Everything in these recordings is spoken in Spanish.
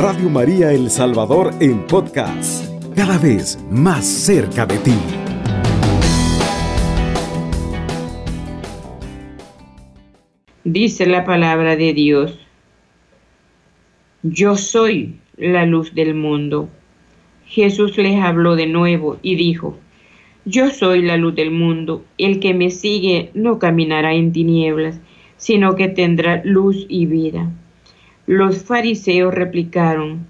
Radio María El Salvador en podcast, cada vez más cerca de ti. Dice la palabra de Dios, yo soy la luz del mundo. Jesús les habló de nuevo y dijo, yo soy la luz del mundo, el que me sigue no caminará en tinieblas, sino que tendrá luz y vida. Los fariseos replicaron,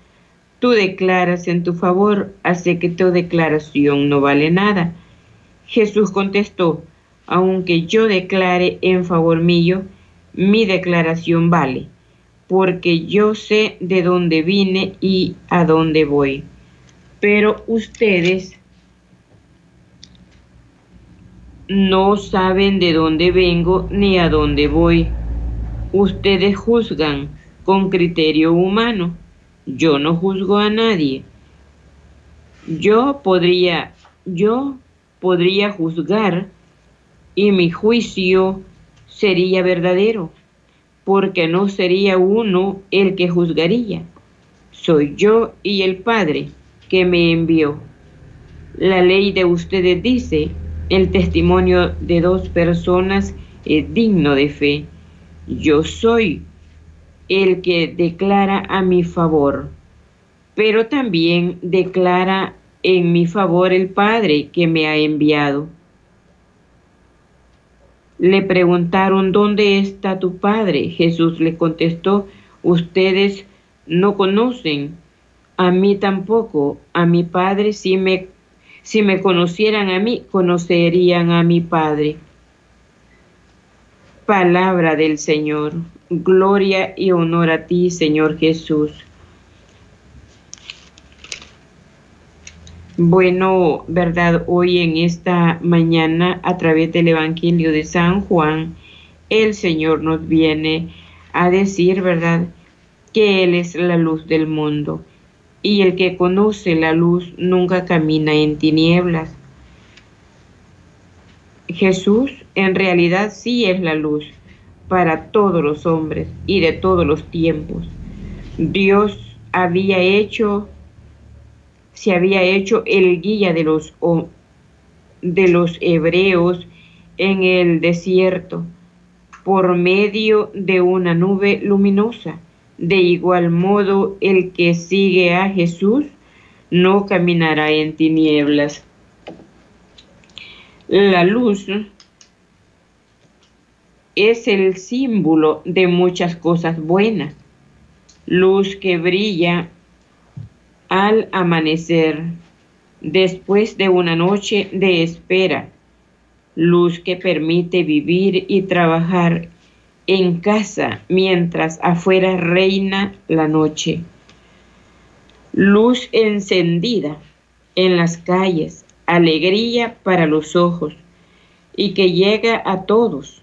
tú declaras en tu favor, hace que tu declaración no vale nada. Jesús contestó, aunque yo declare en favor mío, mi declaración vale, porque yo sé de dónde vine y a dónde voy. Pero ustedes no saben de dónde vengo ni a dónde voy. Ustedes juzgan con criterio humano. Yo no juzgo a nadie. Yo podría, yo podría juzgar y mi juicio sería verdadero, porque no sería uno el que juzgaría. Soy yo y el Padre que me envió. La ley de ustedes dice, el testimonio de dos personas es digno de fe. Yo soy el que declara a mi favor, pero también declara en mi favor el Padre que me ha enviado. Le preguntaron, ¿dónde está tu Padre? Jesús le contestó, ustedes no conocen, a mí tampoco, a mi Padre si me, si me conocieran a mí, conocerían a mi Padre. Palabra del Señor. Gloria y honor a ti, Señor Jesús. Bueno, verdad, hoy en esta mañana a través del Evangelio de San Juan, el Señor nos viene a decir, verdad, que Él es la luz del mundo y el que conoce la luz nunca camina en tinieblas. Jesús en realidad sí es la luz para todos los hombres y de todos los tiempos. Dios había hecho, se había hecho el guía de los, de los hebreos en el desierto por medio de una nube luminosa. De igual modo, el que sigue a Jesús no caminará en tinieblas. La luz es el símbolo de muchas cosas buenas. Luz que brilla al amanecer, después de una noche de espera. Luz que permite vivir y trabajar en casa mientras afuera reina la noche. Luz encendida en las calles, alegría para los ojos y que llega a todos,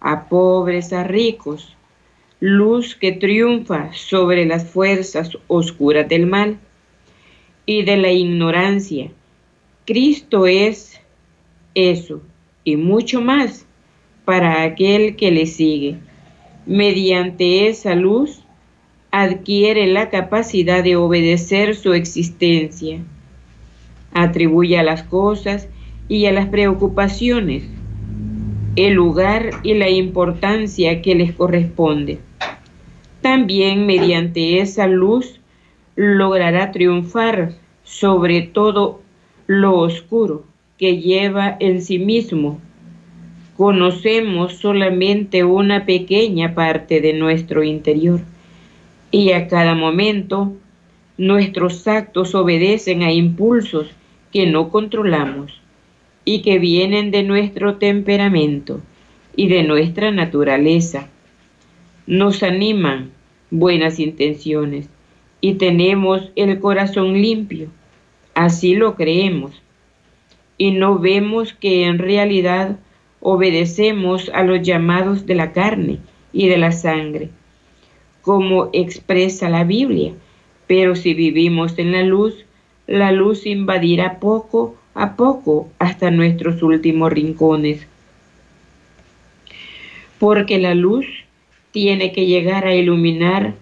a pobres, a ricos, luz que triunfa sobre las fuerzas oscuras del mal y de la ignorancia. Cristo es eso y mucho más para aquel que le sigue. Mediante esa luz adquiere la capacidad de obedecer su existencia atribuye a las cosas y a las preocupaciones el lugar y la importancia que les corresponde. También mediante esa luz logrará triunfar sobre todo lo oscuro que lleva en sí mismo. Conocemos solamente una pequeña parte de nuestro interior y a cada momento nuestros actos obedecen a impulsos que no controlamos y que vienen de nuestro temperamento y de nuestra naturaleza. Nos animan buenas intenciones y tenemos el corazón limpio. Así lo creemos. Y no vemos que en realidad obedecemos a los llamados de la carne y de la sangre, como expresa la Biblia. Pero si vivimos en la luz, la luz invadirá poco a poco hasta nuestros últimos rincones. Porque la luz tiene que llegar a iluminar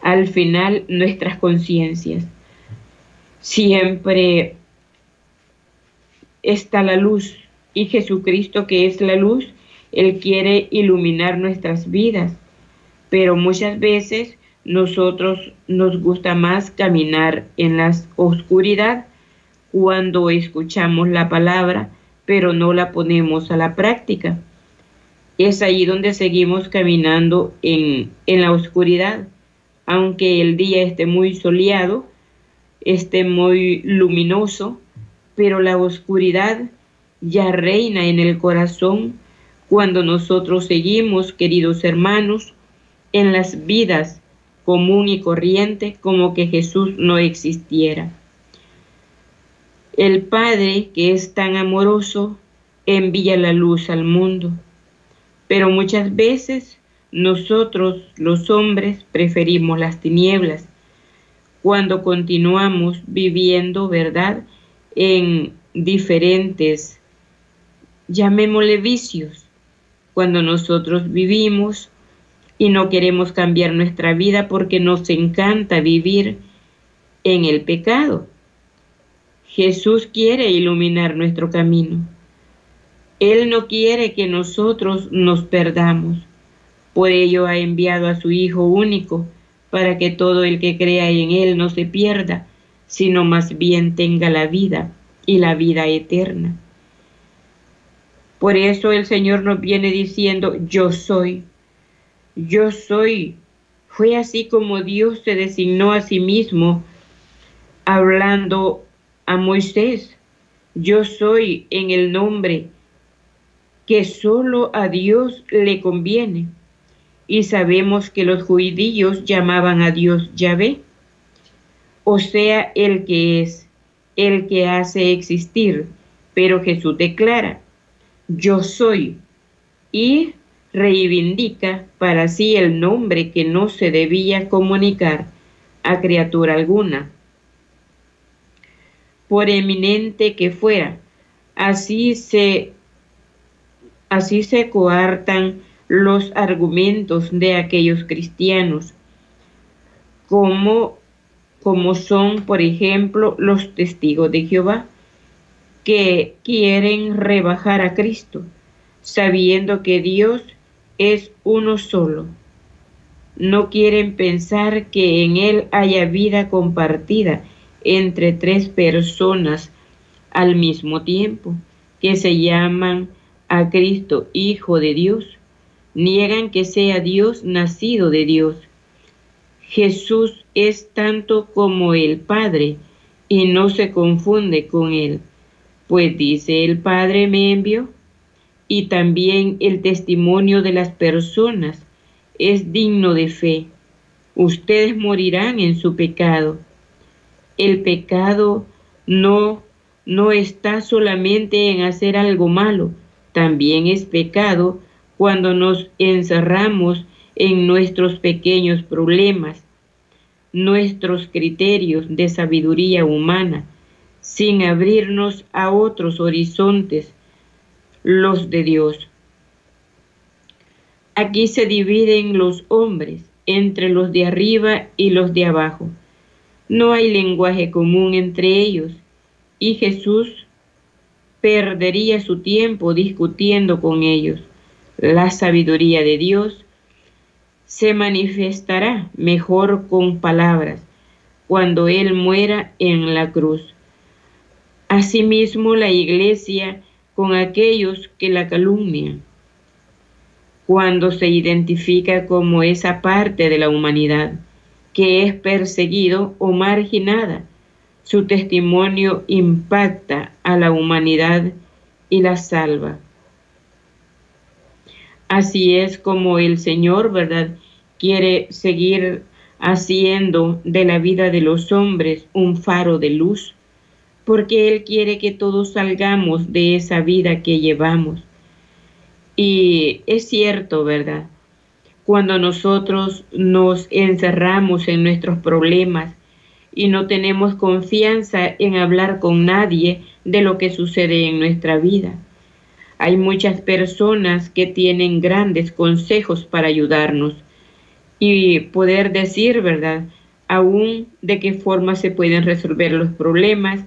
al final nuestras conciencias. Siempre está la luz y Jesucristo que es la luz, Él quiere iluminar nuestras vidas, pero muchas veces nosotros nos gusta más caminar en la oscuridad cuando escuchamos la palabra, pero no la ponemos a la práctica. Es ahí donde seguimos caminando en, la oscuridad, aunque el día esté muy soleado, esté muy luminoso, pero la oscuridad ya reina en el corazón cuando nosotros seguimos, queridos hermanos, en las vidas común y corriente como que Jesús no existiera. El Padre, que es tan amoroso, envía la luz al mundo, pero muchas veces nosotros, los hombres, preferimos las tinieblas cuando continuamos viviendo, ¿verdad?, en diferentes, llamémosle vicios, cuando nosotros vivimos y no queremos cambiar nuestra vida porque nos encanta vivir en el pecado. Jesús quiere iluminar nuestro camino. Él no quiere que nosotros nos perdamos. Por ello ha enviado a su Hijo único para que todo el que crea en Él no se pierda, sino más bien tenga la vida y la vida eterna. Por eso el Señor nos viene diciendo, yo soy, yo soy. Fue así como Dios se designó a sí mismo, hablando a Moisés, yo soy en el nombre que solo a Dios le conviene. Y sabemos que los judíos llamaban a Dios Yahvé, o sea, el que es, el que hace existir, pero Jesús declara, yo soy, y reivindica para sí el nombre que no se debía comunicar a criatura alguna, por eminente que fuera. Así se, así se coartan los argumentos de aquellos cristianos, como, como son, por ejemplo, los testigos de Jehová, que quieren rebajar a Cristo, sabiendo que Dios es uno solo. No quieren pensar que en Él haya vida compartida entre tres personas al mismo tiempo, que se llaman a Cristo Hijo de Dios niegan que sea Dios nacido de Dios. Jesús es tanto como el Padre y no se confunde con él, pues dice el Padre me envió y también el testimonio de las personas es digno de fe. Ustedes morirán en su pecado. El pecado no no está solamente en hacer algo malo, también es pecado cuando nos encerramos en nuestros pequeños problemas, nuestros criterios de sabiduría humana, sin abrirnos a otros horizontes, los de Dios. Aquí se dividen los hombres entre los de arriba y los de abajo. No hay lenguaje común entre ellos y Jesús perdería su tiempo discutiendo con ellos la sabiduría de Dios se manifestará mejor con palabras cuando Él muera en la cruz. Asimismo la iglesia con aquellos que la calumnian, cuando se identifica como esa parte de la humanidad que es perseguido o marginada. Su testimonio impacta a la humanidad y la salva. Así es como el Señor, ¿verdad? Quiere seguir haciendo de la vida de los hombres un faro de luz, porque Él quiere que todos salgamos de esa vida que llevamos. Y es cierto, ¿verdad? Cuando nosotros nos encerramos en nuestros problemas y no tenemos confianza en hablar con nadie de lo que sucede en nuestra vida hay muchas personas que tienen grandes consejos para ayudarnos y poder decir, ¿verdad? Aún de qué forma se pueden resolver los problemas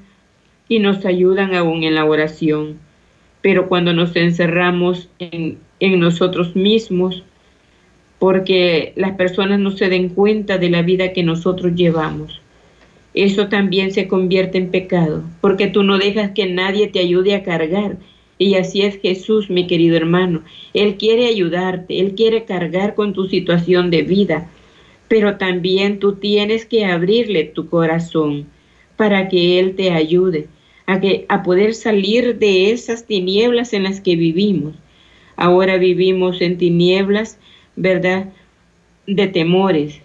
y nos ayudan aún en la oración. Pero cuando nos encerramos en, en nosotros mismos, porque las personas no se den cuenta de la vida que nosotros llevamos. Eso también se convierte en pecado, porque tú no dejas que nadie te ayude a cargar. Y así es Jesús, mi querido hermano. Él quiere ayudarte, Él quiere cargar con tu situación de vida, pero también tú tienes que abrirle tu corazón para que Él te ayude a, que, a poder salir de esas tinieblas en las que vivimos. Ahora vivimos en tinieblas ¿verdad? De temores.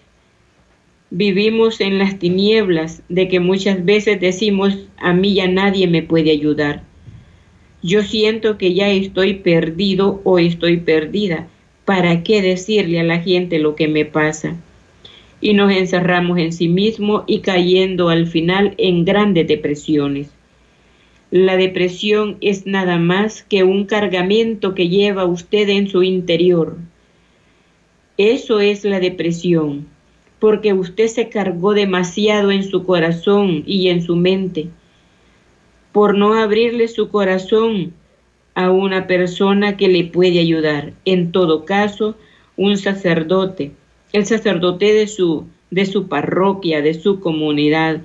Vivimos en las tinieblas de que muchas veces decimos, a mí ya nadie me puede ayudar. Yo siento que ya estoy perdido o estoy perdida. ¿Para qué decirle a la gente lo que me pasa? Y nos encerramos en sí mismo y cayendo al final en grandes depresiones. La depresión es nada más que un cargamento que lleva usted en su interior eso es la depresión, porque usted se cargó demasiado en su corazón y en su mente, por no abrirle su corazón a una persona que le puede ayudar. En todo caso, un sacerdote, el sacerdote de su, de su parroquia, de su comunidad,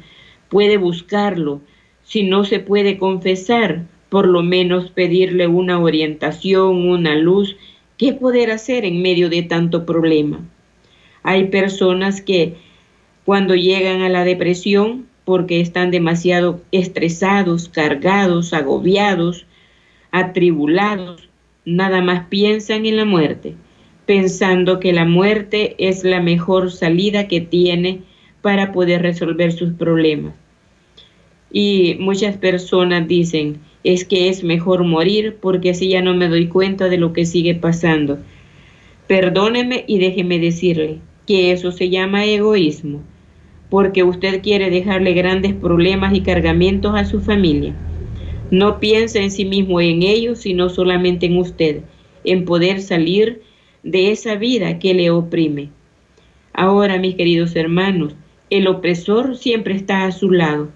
puede buscarlo. Si no se puede confesar, por lo menos pedirle una orientación, una luz ¿Qué poder hacer en medio de tanto problema? Hay personas que cuando llegan a la depresión, porque están demasiado estresados, cargados, agobiados, atribulados, nada más piensan en la muerte, pensando que la muerte es la mejor salida que tiene para poder resolver sus problemas. Y muchas personas dicen, es que es mejor morir porque así ya no me doy cuenta de lo que sigue pasando. Perdóneme y déjeme decirle que eso se llama egoísmo, porque usted quiere dejarle grandes problemas y cargamentos a su familia. No piensa en sí mismo en ellos, sino solamente en usted, en poder salir de esa vida que le oprime. Ahora, mis queridos hermanos, el opresor siempre está a su lado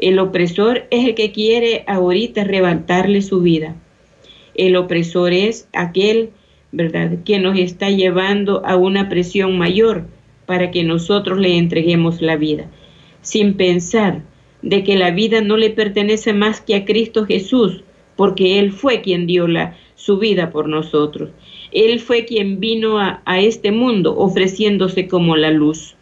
el opresor es el que quiere ahorita arrebatarle su vida. El opresor es aquel, ¿verdad?, que nos está llevando a una presión mayor para que nosotros le entreguemos la vida, sin pensar de que la vida no le pertenece más que a Cristo Jesús, porque Él fue quien dio la, su vida por nosotros. Él fue quien vino a, a este mundo ofreciéndose como la luz.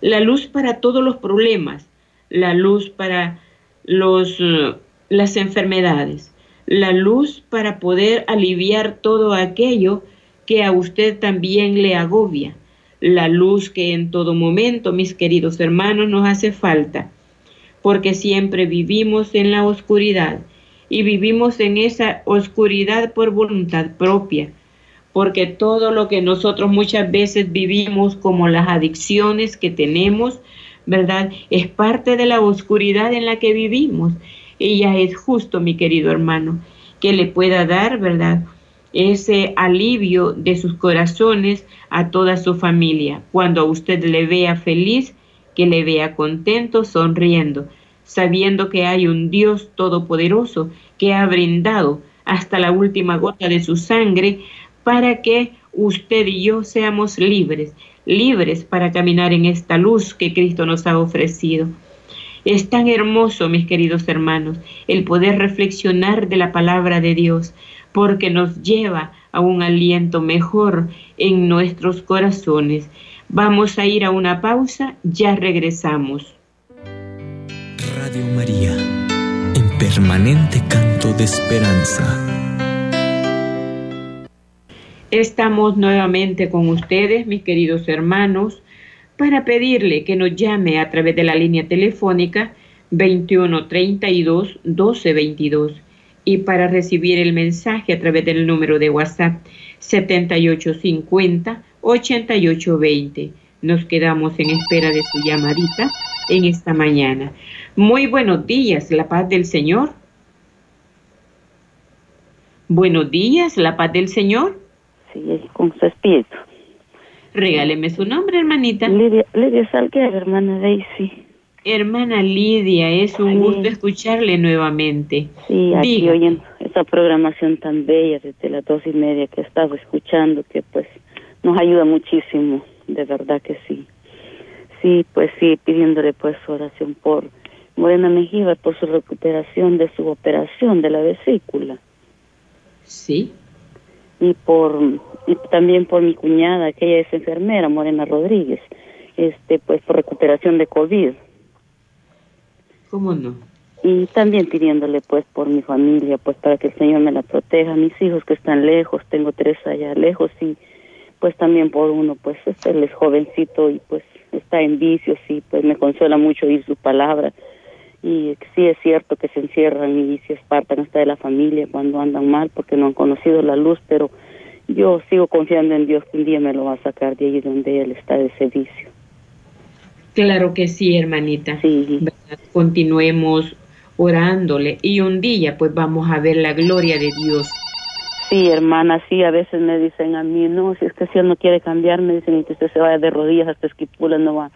La luz para todos los problemas, la luz para los, eh, las enfermedades, la luz para poder aliviar todo aquello que a usted también le agobia, la luz que en todo momento, mis queridos hermanos, nos hace falta, porque siempre vivimos en la oscuridad y vivimos en esa oscuridad por voluntad propia, porque todo lo que nosotros muchas veces vivimos como las adicciones que tenemos, ¿verdad? Es parte de la oscuridad en la que vivimos. Ella es justo, mi querido hermano, que le pueda dar, ¿verdad? Ese alivio de sus corazones a toda su familia. Cuando a usted le vea feliz, que le vea contento, sonriendo, sabiendo que hay un Dios todopoderoso que ha brindado hasta la última gota de su sangre para que usted y yo seamos libres, libres para caminar en esta luz que Cristo nos ha ofrecido. Es tan hermoso, mis queridos hermanos, el poder reflexionar de la palabra de Dios, porque nos lleva a un aliento mejor en nuestros corazones. Vamos a ir a una pausa, ya regresamos. Radio María, en permanente canto de esperanza. Estamos nuevamente con ustedes, mis queridos hermanos, para pedirle que nos llame a través de la línea telefónica 2132 1222 y para recibir el mensaje a través del número de WhatsApp 7850 8820. Nos quedamos en espera de su llamadita en esta mañana. Muy buenos días, la paz del Señor. Buenos días, la paz del Señor y con su espíritu. Regáleme su nombre, hermanita. Lidia, Lidia Salguero, hermana Daisy. Hermana Lidia, es un gusto escucharle nuevamente. Sí, aquí oyendo esa programación tan bella desde las dos y media que estaba escuchando, que pues nos ayuda muchísimo, de verdad que sí. Sí, pues sí, pidiéndole pues oración por Morena Mejía, por su recuperación de su operación de la vesícula. Sí. Y por y también por mi cuñada, que ella es enfermera, Morena Rodríguez, este pues por recuperación de COVID. ¿Cómo no? Y también pidiéndole pues por mi familia, pues para que el Señor me la proteja, mis hijos que están lejos, tengo tres allá lejos y pues también por uno, pues él es jovencito y pues está en vicios y pues me consuela mucho oír su palabra. Y sí es cierto que se encierran y se espartan hasta de la familia cuando andan mal porque no han conocido la luz, pero yo sigo confiando en Dios que un día me lo va a sacar de ahí donde él está de ese vicio. Claro que sí, hermanita. Sí. Continuemos orándole y un día pues vamos a ver la gloria de Dios. Sí, hermana, sí, a veces me dicen a mí, no, si es que si él no quiere cambiar, me dicen que usted se vaya de rodillas hasta esquipula, no va,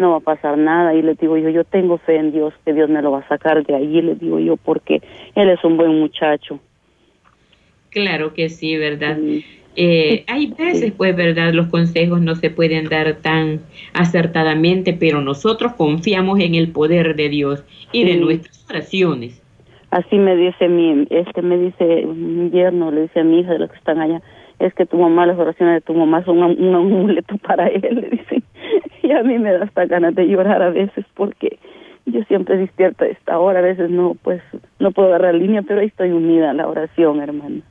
no va a pasar nada. Y le digo yo, yo tengo fe en Dios, que Dios me lo va a sacar de ahí, le digo yo, porque él es un buen muchacho. Claro que sí, ¿verdad? Eh, hay veces, pues, ¿verdad? Los consejos no se pueden dar tan acertadamente, pero nosotros confiamos en el poder de Dios y de nuestras oraciones. Así me dice mi, este me dice mi yerno, le dice a mi hija de los que están allá, es que tu mamá, las oraciones de tu mamá son un, un amuleto para él, le dice. Y a mí me da hasta ganas de llorar a veces porque yo siempre despierto a esta hora, a veces no, pues, no puedo agarrar línea, pero ahí estoy unida a la oración, hermana.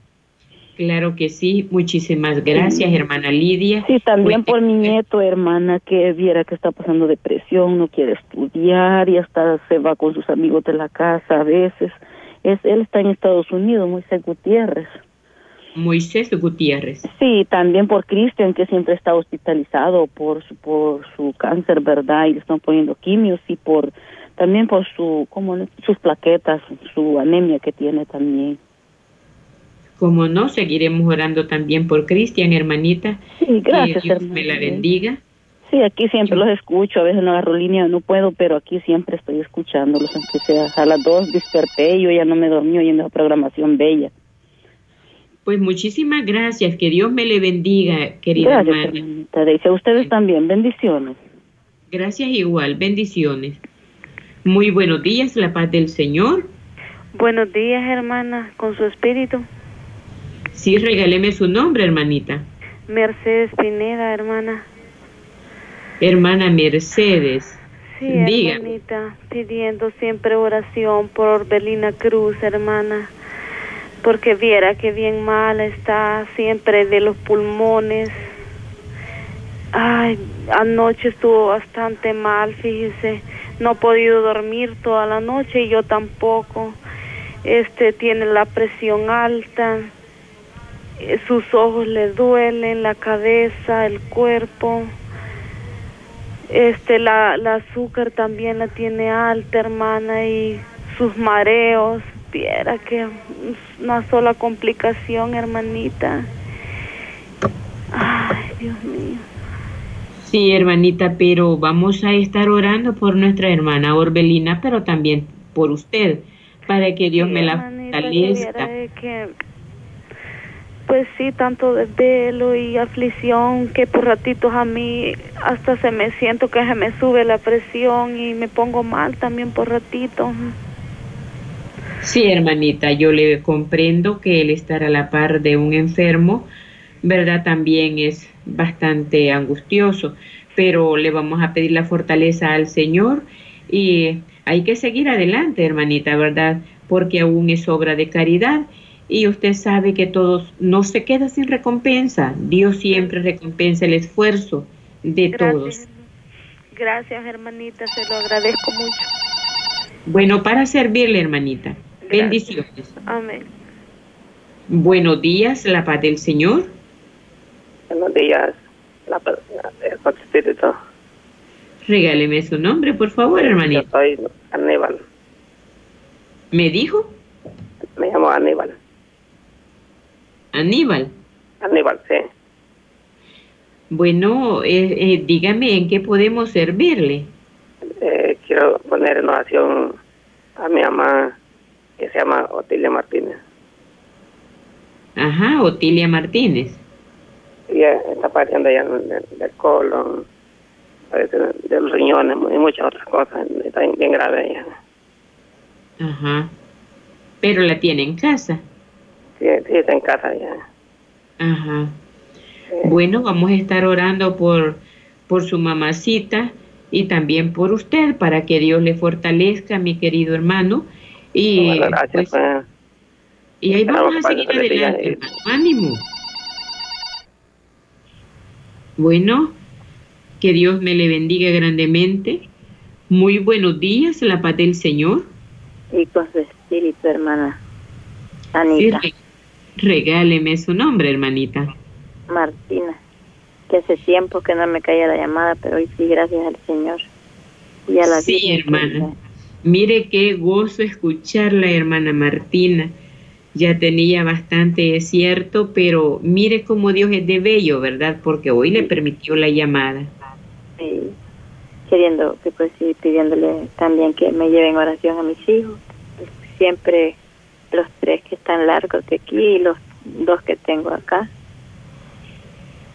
Claro que sí, muchísimas gracias, hermana Lidia. Sí, también por mi nieto, hermana, que viera que está pasando depresión, no quiere estudiar y hasta se va con sus amigos de la casa a veces. Es, él está en Estados Unidos, Moisés Gutiérrez. Moisés Gutiérrez. Sí, también por Cristian, que siempre está hospitalizado por su, por su cáncer, ¿verdad? Y le están poniendo quimios y por también por su, como sus plaquetas, su anemia que tiene también. Como no, seguiremos orando también por Cristian, hermanita. Sí, gracias, que Dios me la bendiga. Sí, aquí siempre los escucho, a veces no agarro línea, no puedo, pero aquí siempre estoy escuchándolos, aunque sea a las dos desperté y yo ya no me dormí oyendo la programación bella. Pues muchísimas gracias, que Dios me le bendiga, querida gracias, hermana. A ustedes también, bendiciones. Gracias igual, bendiciones. Muy buenos días, la paz del Señor. Buenos días, hermana, con su espíritu. Sí, regáleme su nombre, hermanita. Mercedes Pineda, hermana. Hermana Mercedes. Sí, hermanita, pidiendo siempre oración por Orbelina Cruz, hermana, porque viera que bien mal está siempre de los pulmones. Ay, anoche estuvo bastante mal, fíjese, no ha podido dormir toda la noche y yo tampoco. Este tiene la presión alta sus ojos le duelen, la cabeza, el cuerpo. Este, la, la azúcar también la tiene alta, hermana, y sus mareos. Que una sola complicación, hermanita. Ay, Dios mío. Sí, hermanita, pero vamos a estar orando por nuestra hermana Orbelina, pero también por usted, para que Dios Sí, me la fortalezca. que pues sí, tanto desvelo y aflicción que por ratitos a mí hasta se me siento que se me sube la presión y me pongo mal también por ratitos. Sí, hermanita, yo le comprendo que el estar a la par de un enfermo, ¿verdad? También es bastante angustioso, pero le vamos a pedir la fortaleza al Señor y hay que seguir adelante, hermanita, ¿verdad? Porque aún es obra de caridad y usted sabe que todos no se queda sin recompensa. Dios siempre recompensa el esfuerzo de todos. Gracias. Gracias, hermanita, se lo agradezco mucho. Bueno, para servirle, hermanita. Gracias. Bendiciones. Amén. Buenos días, la paz del Señor. Buenos días, la, la, el espíritu. Regáleme su nombre, por favor, Yo hermanita. soy Aníbal, ¿Me dijo? me llamo Aníbal. Aníbal. Aníbal, sí. Bueno, eh, eh, dígame en qué podemos servirle. Eh, quiero poner en oración a mi mamá que se llama Otilia Martínez. Ajá, Otilia Martínez. Ella está padeciendo ya del, del colon, de los riñones y muchas otras cosas. Está bien, bien grave ella. Ajá. Pero la tiene en casa. Sí, sí, está en casa ya. Ajá. Eh, Bueno, vamos a estar orando por, por su mamacita y también por usted para que Dios le fortalezca, mi querido hermano. Y, bueno, gracias. pues, pues. y ahí vamos a seguir adelante, hermano. Ánimo. Bueno, que Dios me le bendiga grandemente. Muy buenos días, la paz del Señor. Y con su espíritu, hermana Sí, Anita re- regáleme su nombre, hermanita. Martina, que hace tiempo que no me caía la llamada, pero hoy sí, gracias al Señor. Y a la Sí, Virgen, hermana. Mire qué gozo escucharla, hermana Martina. Ya tenía bastante desierto, pero mire cómo Dios es de bello, ¿verdad? Porque hoy le permitió la llamada. Sí, queriendo, que pues sí, pidiéndole también que me lleven oración a mis hijos. Siempre los tres que están largos de aquí y los dos que tengo acá.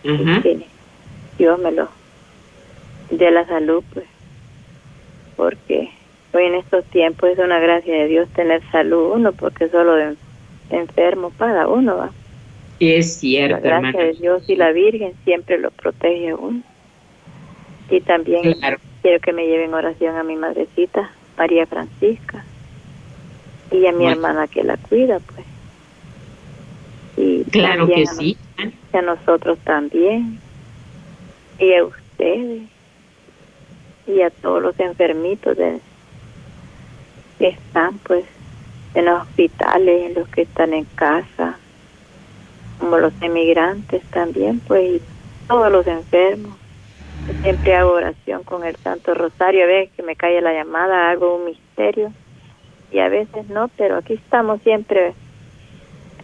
Ajá. Dios me lo dé la salud, pues, porque hoy en estos tiempos es una gracia de Dios tener salud uno, porque solo de enfermo para uno va. Es La cierto, gracia hermana. de Dios y la Virgen siempre lo protege a uno. Y también Claro. quiero que me lleven oración a mi madrecita, María Francisca, y a mi Bueno. hermana que la cuida, pues. Y Claro que a sí. y a nosotros también, y a ustedes, y a todos los enfermitos de, que están pues en los hospitales, en los que están en casa, como los emigrantes también, pues, y todos los enfermos. Yo siempre hago oración con el Santo Rosario, a veces que me cae la llamada, hago un misterio, y a veces no, pero aquí estamos siempre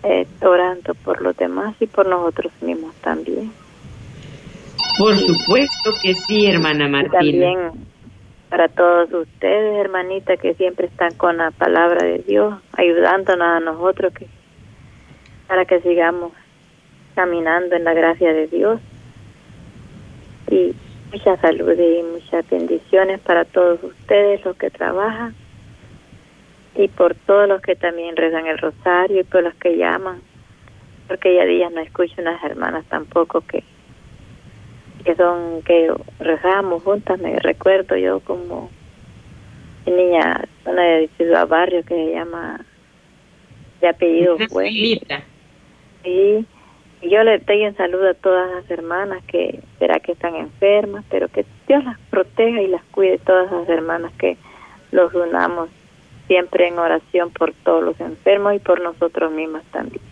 eh, orando por los demás y por nosotros mismos también. Por supuesto que sí, hermana Y Martina. también para todos ustedes, hermanita, que siempre están con la palabra de Dios, ayudándonos a nosotros que para que sigamos caminando en la gracia de Dios. Y mucha salud y muchas bendiciones para todos ustedes, los que trabajan, y por todos los que también rezan el rosario y por los que llaman, porque ya días no escucho unas hermanas tampoco que que son que rezamos juntas, me recuerdo yo como niña, una de Ciudad Barrio que se llama de apellido. Sí, y yo le doy un saludo a todas las hermanas que será que están enfermas, pero que Dios las proteja y las cuide, todas las hermanas que los unamos siempre en oración por todos los enfermos y por nosotros mismos también.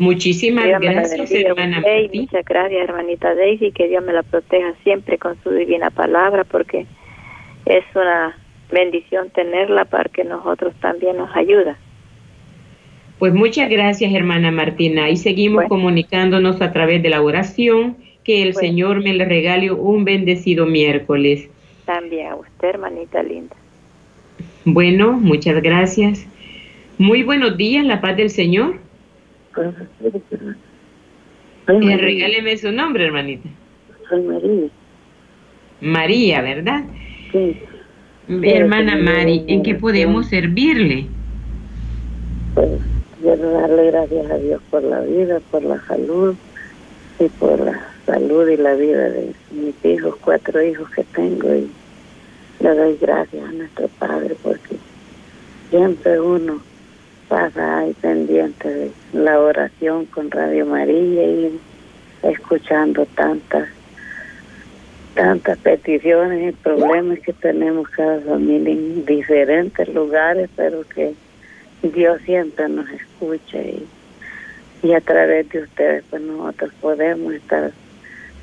Muchísimas Dios gracias, hermana Martina. muchas gracias, hermanita Daisy, que Dios me la proteja siempre con su divina palabra, porque es una bendición tenerla para que nosotros también nos ayuda. Pues muchas gracias, hermana Martina. Y seguimos Bueno. comunicándonos a través de la oración. Que el Bueno. Señor me le regale un bendecido miércoles. También a usted, hermanita linda. Bueno, muchas gracias. Muy buenos días, la paz del Señor. Eh, regáleme su nombre, hermanita. Soy María. María, ¿verdad? Sí, Hermana sí, Mari, ¿en qué podemos servirle? pues quiero darle gracias a Dios por la vida, por la salud y por la salud y la vida de mis hijos, cuatro hijos que tengo y le doy gracias a nuestro Padre porque siempre uno pasa ahí pendiente de la oración con Radio María y escuchando tantas tantas peticiones y problemas que tenemos cada familia en diferentes lugares, pero que Dios siempre nos escucha y, y a través de ustedes pues nosotros podemos estar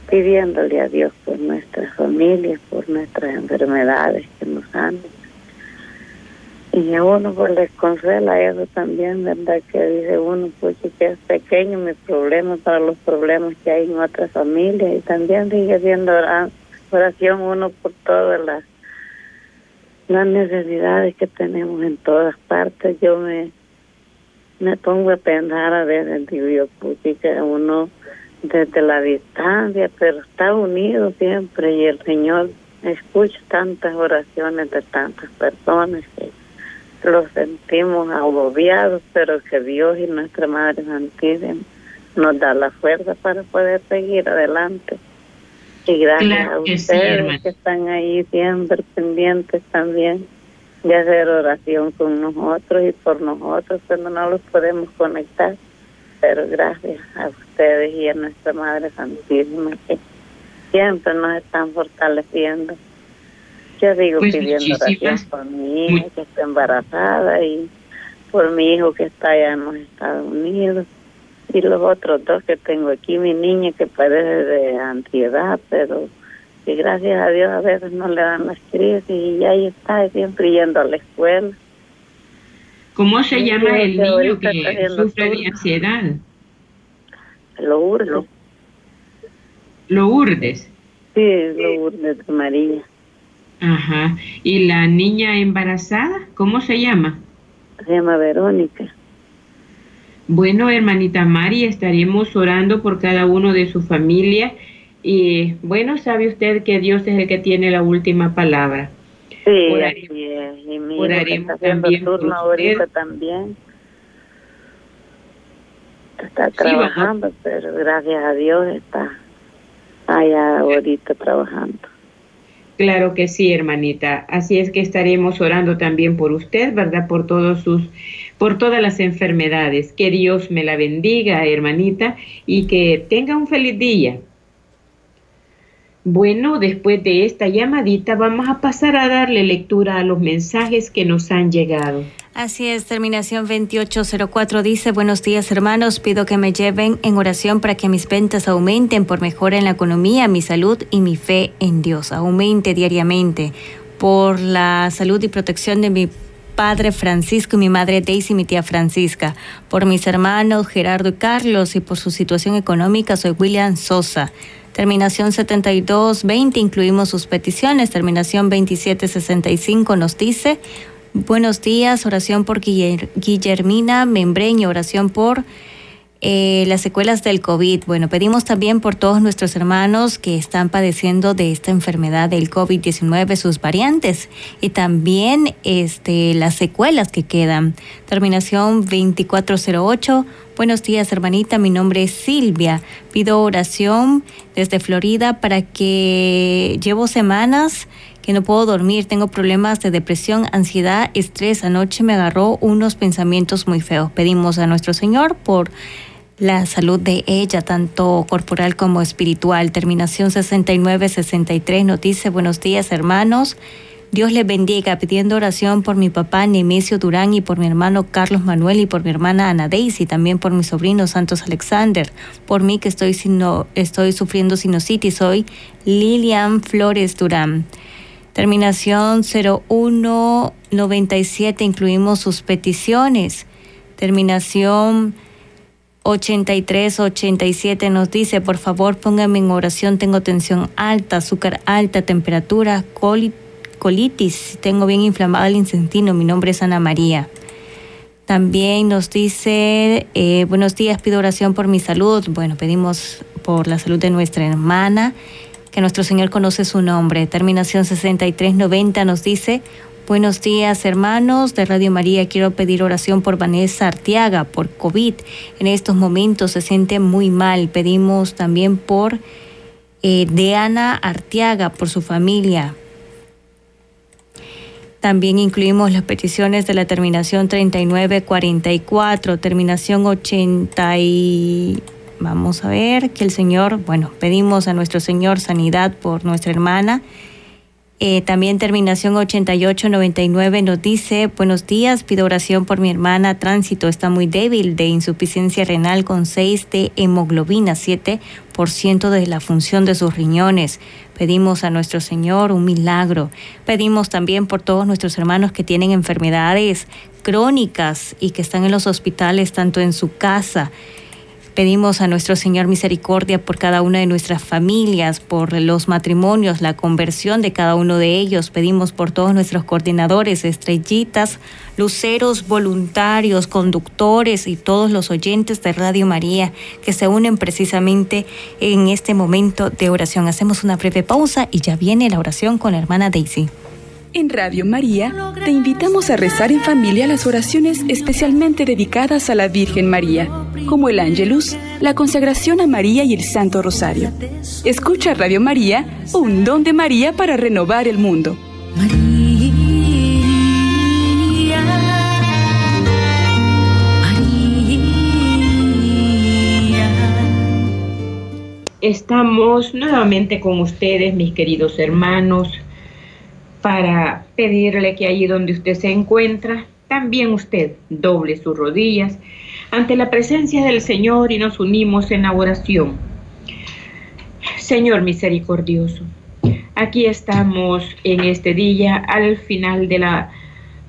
pidiéndole a Dios por nuestras familias, por nuestras enfermedades que nos sanen. Y a uno pues les consuela eso también, ¿verdad? Que dice uno, pues que es pequeño mi problema para los problemas que hay en otras familias y también sigue haciendo oración uno por todas las, las necesidades que tenemos en todas partes. Yo me, me pongo a pensar a veces, digo yo, pues que uno desde la distancia, pero está unido siempre y el Señor escucha tantas oraciones de tantas personas que los sentimos agobiados, pero que Dios y nuestra Madre Santísima nos da la fuerza para poder seguir adelante. Y gracias a ustedes que están ahí siempre pendientes también de hacer oración con nosotros y por nosotros cuando no los podemos conectar. Pero gracias a ustedes y a nuestra Madre Santísima que siempre nos están fortaleciendo yo digo pues pidiendo oración por mi hija que está embarazada y por mi hijo que está allá en los Estados Unidos y los otros dos que tengo aquí, mi niña que padece de ansiedad, pero que gracias a Dios a veces no le dan las crisis y ahí está siempre yendo a la escuela. ¿Cómo se llama el niño que sufre de ansiedad? Lo urdes. Lo urdes. Sí, lo urdes de María. Ajá. ¿Y la niña embarazada? ¿Cómo se llama? Se llama Verónica. Bueno, hermanita Mari, estaremos orando por cada uno de su familia. Y bueno, sabe usted que Dios es el que tiene la última palabra. Sí, oraremos, también turno ahorita también. Está trabajando, pero gracias a Dios está allá ahorita trabajando. Claro que sí, hermanita. Así es que estaremos orando también por usted, ¿verdad? Por todos sus por todas las enfermedades. Que Dios me la bendiga, hermanita, y que tenga un feliz día. Bueno, después de esta llamadita vamos a pasar a darle lectura a los mensajes que nos han llegado. Así es, terminación 2804 dice, buenos días hermanos, pido que me lleven en oración para que mis ventas aumenten por mejora en la economía, mi salud y mi fe en Dios, aumente diariamente por la salud y protección de mi padre Francisco y mi madre Daisy mi tía Francisca, por mis hermanos Gerardo y Carlos y por su situación económica soy William Sosa. Terminación 7220 incluimos sus peticiones. Terminación 2765 nos dice, buenos días, oración por Guillermina Membreño, oración por eh, las secuelas del COVID. Bueno, pedimos también por todos nuestros hermanos que están padeciendo de esta enfermedad del COVID-19, sus variantes y también este, las secuelas que quedan. Terminación 2408. Buenos días, hermanita. Mi nombre es Silvia. Pido oración desde Florida para que llevo semanas que no puedo dormir, tengo problemas de depresión, ansiedad, estrés. Anoche me agarró unos pensamientos muy feos. Pedimos a nuestro Señor por la salud de ella, tanto corporal como espiritual. Terminación 69-63 nos dice, buenos días hermanos. Dios les bendiga, pidiendo oración por mi papá Nemesio Durán y por mi hermano Carlos Manuel y por mi hermana Ana Daisy, también por mi sobrino Santos Alexander, por mí que estoy, sino, estoy sufriendo sinusitis, soy Lilian Flores Durán. Terminación 0197, incluimos sus peticiones. Terminación 8387 nos dice, por favor póngame en oración, tengo tensión alta, azúcar alta, temperatura, colitis, tengo bien inflamado el intestino, mi nombre es Ana María. También nos dice, eh, buenos días, pido oración por mi salud. Bueno, pedimos por la salud de nuestra hermana, que nuestro Señor conoce su nombre. Terminación 6390 nos dice, Buenos días, hermanos de Radio María. Quiero pedir oración por Vanessa Artiaga, por COVID. En estos momentos se siente muy mal. Pedimos también por eh, Deana Artiaga, por su familia. También incluimos las peticiones de la terminación 3944, terminación 80 y... Vamos a ver que el Señor, bueno, pedimos a nuestro Señor sanidad por nuestra hermana Eh, también terminación 8899 nos dice, buenos días, pido oración por mi hermana, tránsito está muy débil de insuficiencia renal con 6 de hemoglobina, 7% de la función de sus riñones. Pedimos a nuestro Señor un milagro. Pedimos también por todos nuestros hermanos que tienen enfermedades crónicas y que están en los hospitales, tanto en su casa Pedimos a nuestro Señor misericordia por cada una de nuestras familias, por los matrimonios, la conversión de cada uno de ellos. Pedimos por todos nuestros coordinadores, estrellitas, luceros, voluntarios, conductores y todos los oyentes de Radio María que se unen precisamente en este momento de oración. Hacemos una breve pausa y ya viene la oración con la hermana Daisy. En Radio María te invitamos a rezar en familia las oraciones especialmente dedicadas a la Virgen María, como el Ángelus, la consagración a María y el Santo Rosario. Escucha Radio María, un don de María para renovar el mundo. Estamos nuevamente con ustedes, mis queridos hermanos para pedirle que allí donde usted se encuentra, también usted doble sus rodillas ante la presencia del Señor y nos unimos en la oración. Señor misericordioso, aquí estamos en este día al final de la,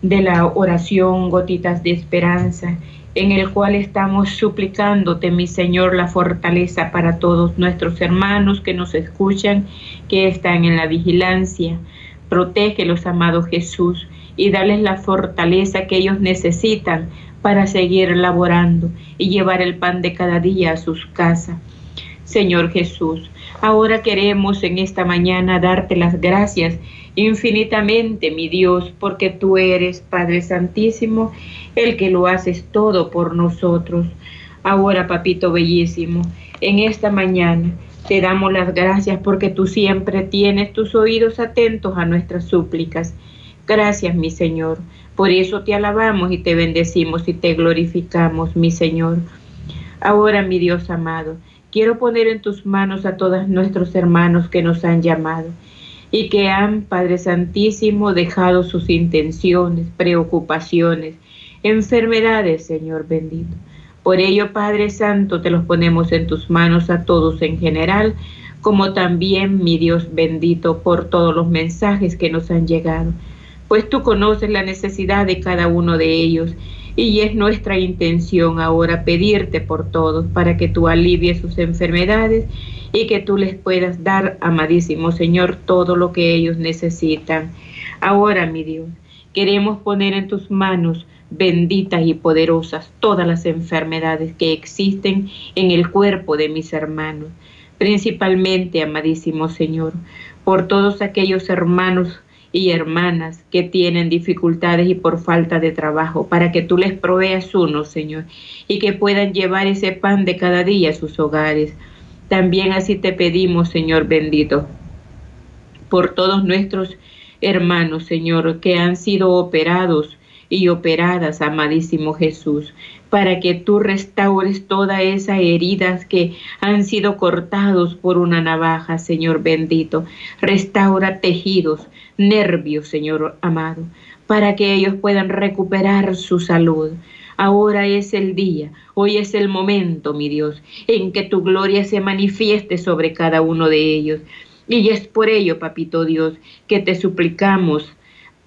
de la oración Gotitas de Esperanza, en el cual estamos suplicándote, mi Señor, la fortaleza para todos nuestros hermanos que nos escuchan, que están en la vigilancia Protégelos, amado Jesús, y dales la fortaleza que ellos necesitan para seguir laborando y llevar el pan de cada día a sus casas. Señor Jesús, ahora queremos en esta mañana darte las gracias infinitamente, mi Dios, porque tú eres, Padre Santísimo, el que lo haces todo por nosotros. Ahora, Papito Bellísimo, en esta mañana te damos las gracias porque tú siempre tienes tus oídos atentos a nuestras súplicas. Gracias, mi Señor. Por eso te alabamos y te bendecimos y te glorificamos, mi Señor. Ahora, mi Dios amado, quiero poner en tus manos a todos nuestros hermanos que nos han llamado y que han, Padre Santísimo, dejado sus intenciones, preocupaciones, enfermedades, Señor bendito. Por ello, Padre Santo, te los ponemos en tus manos a todos en general, como también, mi Dios bendito, por todos los mensajes que nos han llegado, pues tú conoces la necesidad de cada uno de ellos y es nuestra intención ahora pedirte por todos para que tú alivies sus enfermedades y que tú les puedas dar, amadísimo Señor, todo lo que ellos necesitan. Ahora, mi Dios, queremos poner en tus manos benditas y poderosas todas las enfermedades que existen en el cuerpo de mis hermanos, principalmente, amadísimo Señor, por todos aquellos hermanos y hermanas que tienen dificultades y por falta de trabajo, para que tú les proveas uno, Señor, y que puedan llevar ese pan de cada día a sus hogares. También así te pedimos, Señor bendito, por todos nuestros hermanos, Señor, que han sido operados y operadas, amadísimo Jesús, para que tú restaures todas esas heridas que han sido cortados por una navaja, Señor bendito. Restaura tejidos, nervios, Señor amado, para que ellos puedan recuperar su salud. Ahora es el día, hoy es el momento, mi Dios, en que tu gloria se manifieste sobre cada uno de ellos. Y es por ello, papito Dios, que te suplicamos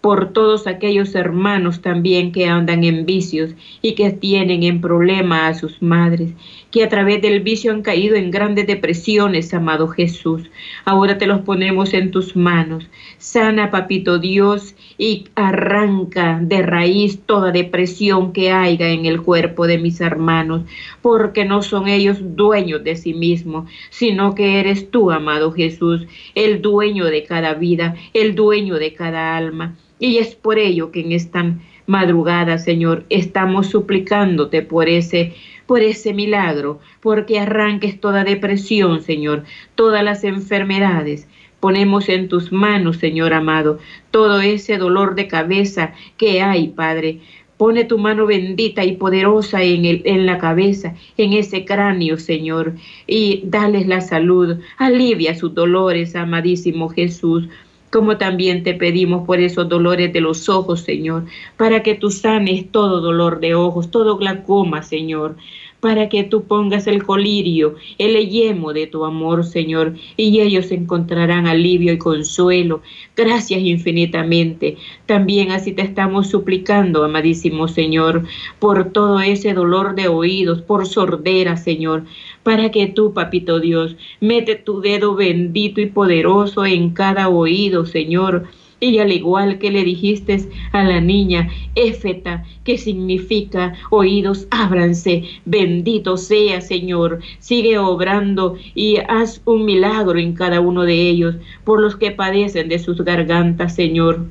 por todos aquellos hermanos también que andan en vicios y que tienen en problema a sus madres, que a través del vicio han caído en grandes depresiones, amado Jesús. Ahora te los ponemos en tus manos. Sana, papito Dios, y arranca de raíz toda depresión que haya en el cuerpo de mis hermanos, porque no son ellos dueños de sí mismos, sino que eres tú, amado Jesús, el dueño de cada vida, el dueño de cada alma. Y es por ello que en esta madrugada, Señor, estamos suplicándote por ese por ese milagro, porque arranques toda depresión, Señor, todas las enfermedades. Ponemos en tus manos, Señor amado, todo ese dolor de cabeza que hay, Padre. Pone tu mano bendita y poderosa en, el, en la cabeza, en ese cráneo, Señor, y dales la salud. Alivia sus dolores, amadísimo Jesús. Como también te pedimos por esos dolores de los ojos, Señor, para que tú sanes todo dolor de ojos, todo glaucoma, Señor para que tú pongas el colirio, el yemo de tu amor, Señor, y ellos encontrarán alivio y consuelo. Gracias infinitamente. También así te estamos suplicando, amadísimo Señor, por todo ese dolor de oídos, por sordera, Señor, para que tú, papito Dios, mete tu dedo bendito y poderoso en cada oído, Señor y al igual que le dijiste a la niña, Éfeta, que significa oídos, ábranse, bendito sea Señor, sigue obrando y haz un milagro en cada uno de ellos, por los que padecen de sus gargantas, Señor.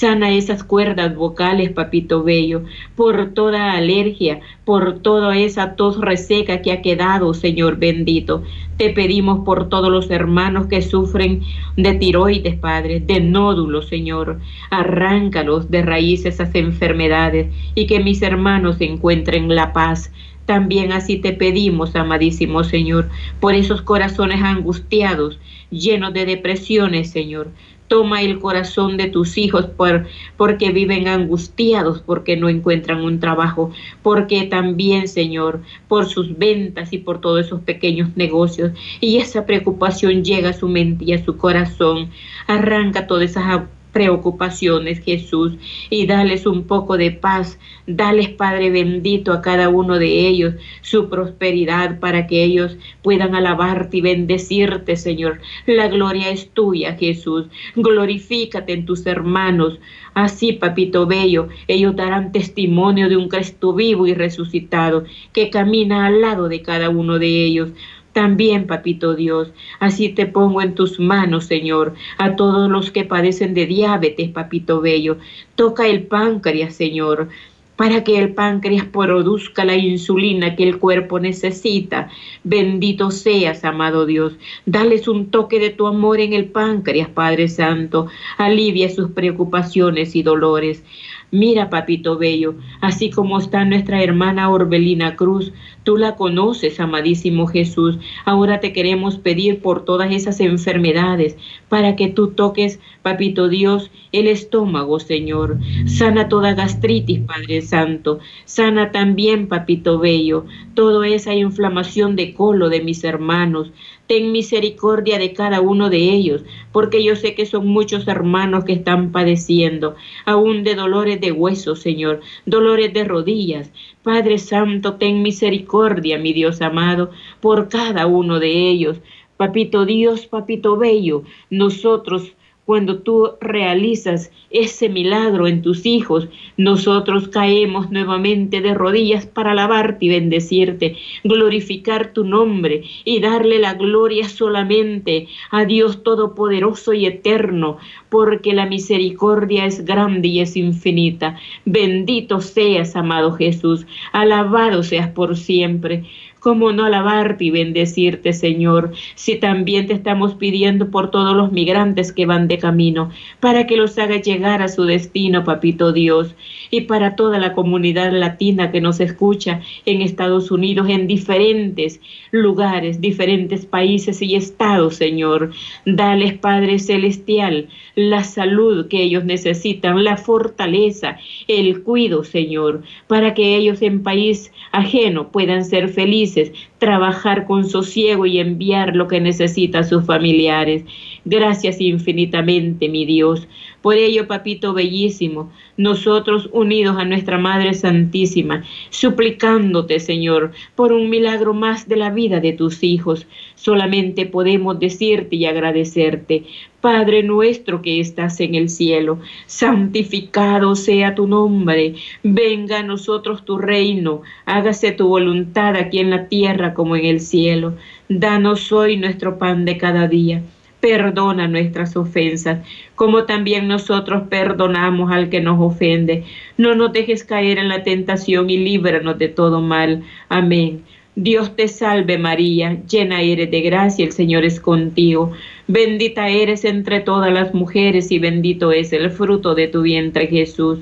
Sana esas cuerdas vocales, papito bello, por toda alergia, por toda esa tos reseca que ha quedado, Señor bendito. Te pedimos por todos los hermanos que sufren de tiroides, Padre, de nódulos, Señor. Arráncalos de raíz esas enfermedades y que mis hermanos encuentren la paz. También así te pedimos, amadísimo Señor, por esos corazones angustiados, llenos de depresiones, Señor. Toma el corazón de tus hijos por, porque viven angustiados, porque no encuentran un trabajo, porque también, Señor, por sus ventas y por todos esos pequeños negocios. Y esa preocupación llega a su mente y a su corazón. Arranca todas esas preocupaciones, Jesús, y dales un poco de paz. Dales, Padre bendito, a cada uno de ellos su prosperidad para que ellos puedan alabarte y bendecirte, Señor. La gloria es tuya, Jesús. Glorifícate en tus hermanos. Así, papito bello, ellos darán testimonio de un Cristo vivo y resucitado que camina al lado de cada uno de ellos. También, papito Dios, así te pongo en tus manos, Señor, a todos los que padecen de diabetes, papito bello. Toca el páncreas, Señor, para que el páncreas produzca la insulina que el cuerpo necesita. Bendito seas, amado Dios. Dales un toque de tu amor en el páncreas, Padre Santo. Alivia sus preocupaciones y dolores. Mira, papito bello, así como está nuestra hermana Orbelina Cruz, tú la conoces, amadísimo Jesús. Ahora te queremos pedir por todas esas enfermedades, para que tú toques, papito Dios, el estómago, Señor. Sana toda gastritis, Padre Santo. Sana también, papito bello, toda esa inflamación de colo de mis hermanos ten misericordia de cada uno de ellos, porque yo sé que son muchos hermanos que están padeciendo, aún de dolores de huesos, Señor, dolores de rodillas. Padre Santo, ten misericordia, mi Dios amado, por cada uno de ellos. Papito Dios, papito bello, nosotros cuando tú realizas ese milagro en tus hijos, nosotros caemos nuevamente de rodillas para alabarte y bendecirte, glorificar tu nombre y darle la gloria solamente a Dios Todopoderoso y Eterno, porque la misericordia es grande y es infinita. Bendito seas, amado Jesús, alabado seas por siempre. ¿Cómo no alabarte y bendecirte, Señor, si también te estamos pidiendo por todos los migrantes que van de camino, para que los haga llegar a su destino, Papito Dios, y para toda la comunidad latina que nos escucha en Estados Unidos, en diferentes lugares, diferentes países y estados, Señor. Dales, Padre Celestial, la salud que ellos necesitan, la fortaleza, el cuido, Señor, para que ellos en país ajeno puedan ser felices, trabajar con sosiego y enviar lo que necesitan sus familiares. Gracias infinitamente, mi Dios. Por ello, papito bellísimo, nosotros unidos a nuestra Madre Santísima, suplicándote, Señor, por un milagro más de la vida de tus hijos, solamente podemos decirte y agradecerte. Padre nuestro que estás en el cielo, santificado sea tu nombre, venga a nosotros tu reino, hágase tu voluntad aquí en la tierra como en el cielo. Danos hoy nuestro pan de cada día perdona nuestras ofensas, como también nosotros perdonamos al que nos ofende. No nos dejes caer en la tentación y líbranos de todo mal. Amén. Dios te salve María, llena eres de gracia, el Señor es contigo. Bendita eres entre todas las mujeres y bendito es el fruto de tu vientre Jesús.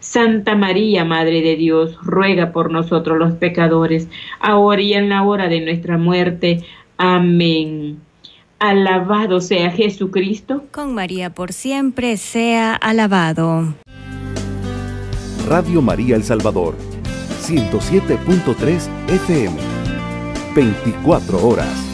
Santa María, Madre de Dios, ruega por nosotros los pecadores, ahora y en la hora de nuestra muerte. Amén. Alabado sea Jesucristo. Con María por siempre sea alabado. Radio María El Salvador, 107.3 FM, 24 horas.